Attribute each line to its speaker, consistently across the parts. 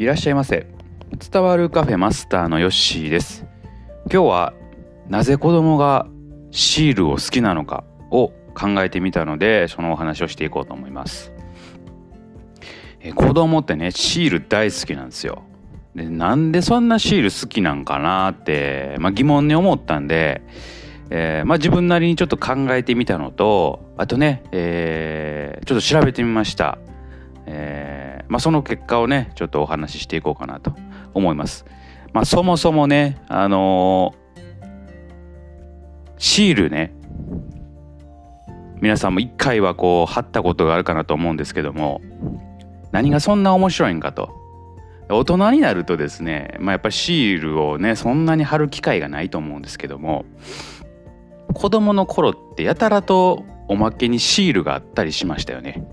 Speaker 1: いらっしゃいませ。伝わるカフェマスターのヨッシーです。今日はなぜ子供がシールを好きなのかを考えてみたのでそのお話をしていこうと思います。え子供ってねシール大好きなんですよ。でなんでそんなシール好きなんかなって、まあ、疑問に思ったんで、えーまあ、自分なりにちょっと考えてみたのとあとね、えー、ちょっと調べてみました、えーまあ、その結果をねちょっとお話ししていこうかなと思います。まあ、そもそもねあのー、シールね皆さんも一回はこう貼ったことがあるかなと思うんですけども何がそんな面白いんかと大人になるとですね、まあ、やっぱりシールをねそんなに貼る機会がないと思うんですけども子供の頃ってやたらとおまけにシールがあったりしましたよね。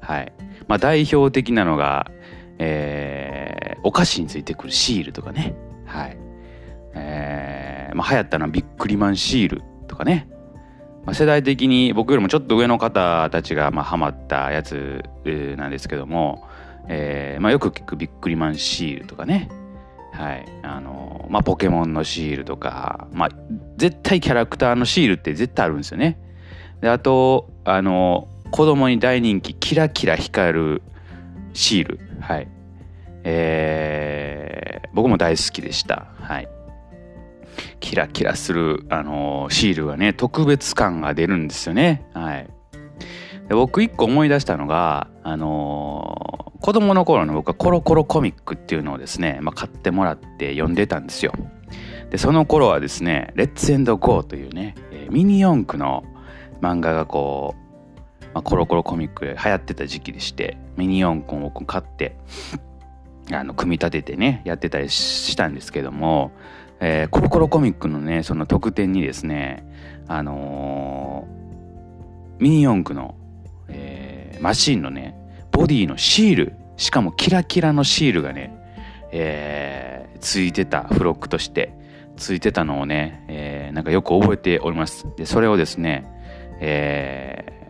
Speaker 1: はい。まあ、代表的なのが、えー、お菓子についてくるシールとかね。はい。えー、まあ、流行ったのはビックリマンシールとかね。まあ、世代的に僕よりもちょっと上の方たちがまあハマったやつなんですけども、えーまあ、よく聞くビックリマンシールとかね。はい。あの、まあ、ポケモンのシールとか、まあ、絶対キャラクターのシールって絶対あるんですよね。で、あと、あの、子供に大人気キラキラ光るシール。はい。えー、僕も大好きでした。はい。キラキラする、あのー、シールがね特別感が出るんですよね。はい。で僕一個思い出したのがあのー、子供の頃の僕はコロコロコミックっていうのをですね、まあ、買ってもらって読んでたんですよ。でその頃はですね「レッツエンドゴー」というねミニ四駆の漫画がこうまあ、コロコロコミック流行ってた時期でしてミニ四駆を買ってあの組み立ててねやってたりしたんですけども、えー、コロコロコミックのねその特典にですねあのー、ミニ四駆の、えー、マシンのねボディのシールしかもキラキラのシールがね、えー、ついてたフロックとしてついてたのをね、えー、なんかよく覚えております。でそれをですね、え、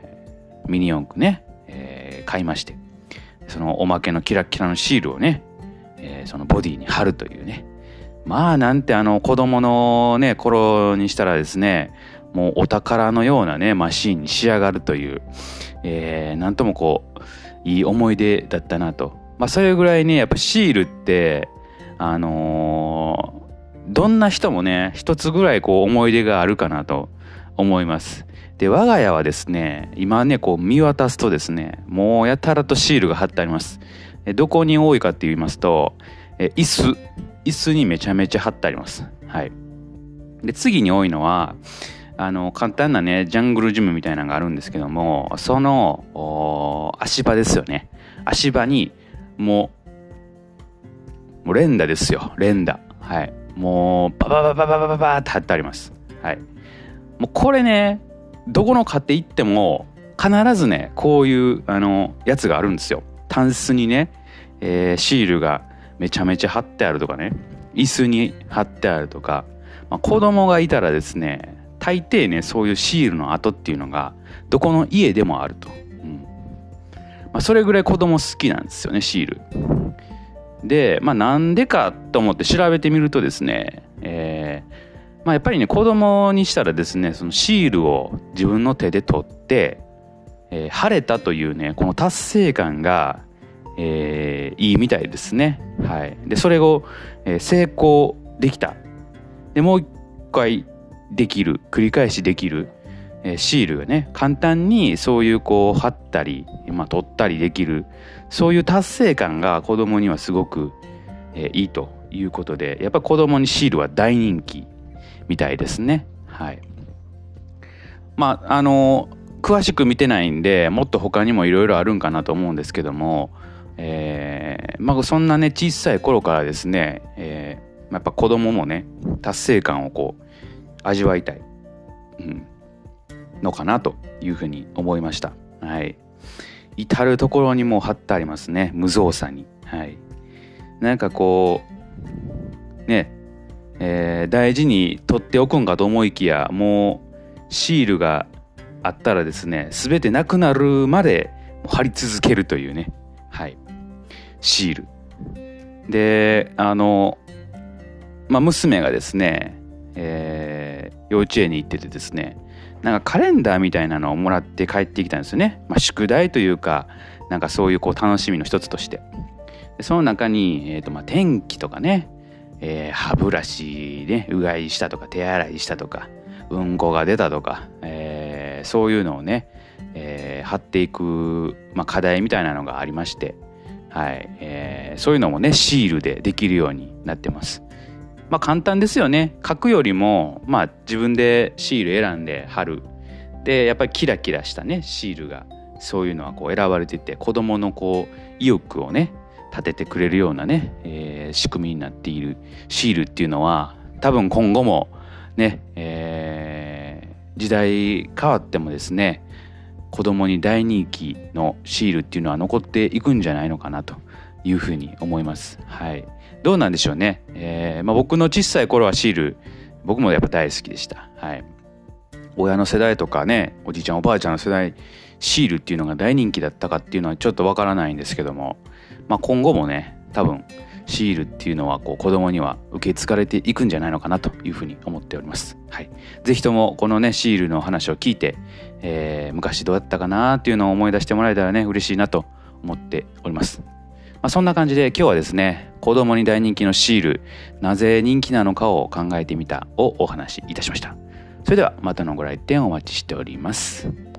Speaker 1: ミニ四駆ね、えー、買いましてそのおまけのキラキラのシールをね、えー、そのボディに貼るというね。まあなんてあの子供のね頃にしたらですねもうお宝のようなねマシーンに仕上がるという、えー、なんともこういい思い出だったなと。まあそれぐらいねやっぱシールってあのー、どんな人もね一つぐらいこう思い出があるかなと思います。で我が家はですね今ねこう見渡すとですねもうやたらとシールが貼ってあります。どこに多いかって言いますと椅子。椅子にめちゃめちゃ貼ってあります。はい。で次に多いのはあの簡単なねジャングルジムみたいなのがあるんですけどもその足場ですよね。足場にもうもう連打ですよ。連打。はい。もうババババババババって貼ってあります。はい。もうこれねどこの買って行っても必ずねこういうあのやつがあるんですよ。タンスにね、えー、シールがめちゃめちゃ貼ってあるとかね。椅子に貼ってあるとか、まあ、子供がいたらですね大抵ねそういうシールの跡っていうのがどこの家でもあると、うん。まあ、それぐらい子供好きなんですよねシール。でまあなんでかと思って調べてみるとですね、まあ、やっぱりね子供にしたらですねそのシールを自分の手で取って、えー、晴れたというねこの達成感が、えー、いいみたいですね。はい、でそれを、えー、成功できた。でもう一回できる繰り返しできる、えー、シールがね簡単にそういうこう貼ったり、まあ、取ったりできるそういう達成感が子供にはすごく、えー、いいということでやっぱ子供にシールは大人気。みたいですね。はい。まあ、あの、詳しく見てないんで、もっと他にもいろいろあるんかなと思うんですけども、えー、まあ、そんなね、小さい頃からですね、えー、やっぱ子供もね、達成感をこう、味わいたい、うん、のかなというふうに思いました。はい。至る所にも貼ってありますね。無造作に。はい。なんかこう、ね、えー、大事に取っておくんかと思いきやもうシールがあったらですね全てなくなるまで貼り続けるというね。はい。シール。であの、まあ、娘がですね、えー、幼稚園に行っててですねなんかカレンダーみたいなのをもらって帰ってきたんですよね、まあ、宿題というかなんかそういうこう楽しみの一つとして。その中に、えーとまあ、天気とかね、えー、歯ブラシねうがいしたとか手洗いしたとかうんこが出たとか、えー、そういうのをね、えー、貼っていく、まあ、課題みたいなのがありまして、はいえー、そういうのもねシールでできるようになってます。まあ簡単ですよね書くよりもまあ自分でシール選んで貼るでやっぱりキラキラしたねシールがそういうのはこう選ばれてて子どものこう意欲をね立ててくれるようなね、えー、仕組みになっているシールっていうのは多分今後もね、えー、時代変わってもですね子供に大人気のシールっていうのは残っていくんじゃないのかなというふうに思います。はい。どうなんでしょうね。えー、まあ、僕の小さい頃はシール、僕もやっぱ大好きでした。はい。親の世代とかね、おじいちゃんおばあちゃんの世代、シールっていうのが大人気だったかっていうのはちょっとわからないんですけども、まあ、今後もね、多分、シールっていうのはこう子供には受け継がれていくんじゃないのかなというふうに思っております。はい。ぜひともこのね、シールの話を聞いて、えー、昔どうやったかなっていうのを思い出してもらえたらね、嬉しいなと思っております。まあ、そんな感じで今日はですね、子供に大人気のシール、なぜ人気なのかを考えてみたをお話しいたしました。それではまたのご来店お待ちしております。